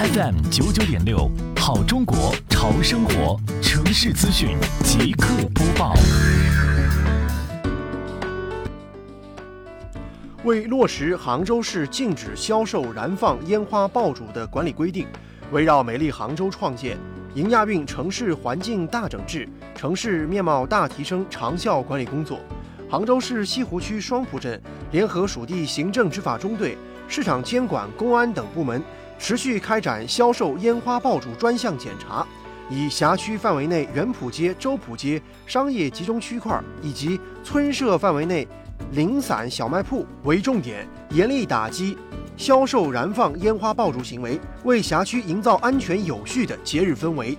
FM 九九点六，好中国潮生活城市资讯即刻播报。为落实杭州市禁止销售燃放烟花爆竹的管理规定，围绕美丽杭州创建、迎亚运城市环境大整治、城市面貌大提升长效管理工作，杭州市西湖区双浦镇联合属地行政执法中队、市场监管、公安等部门，持续开展销售烟花爆竹专项检查，以辖区范围内园圃街、周浦街商业集中区块以及村社范围内。零散小卖铺为重点，严厉打击销售燃放烟花爆竹行为，为辖区营造安全有序的节日氛围。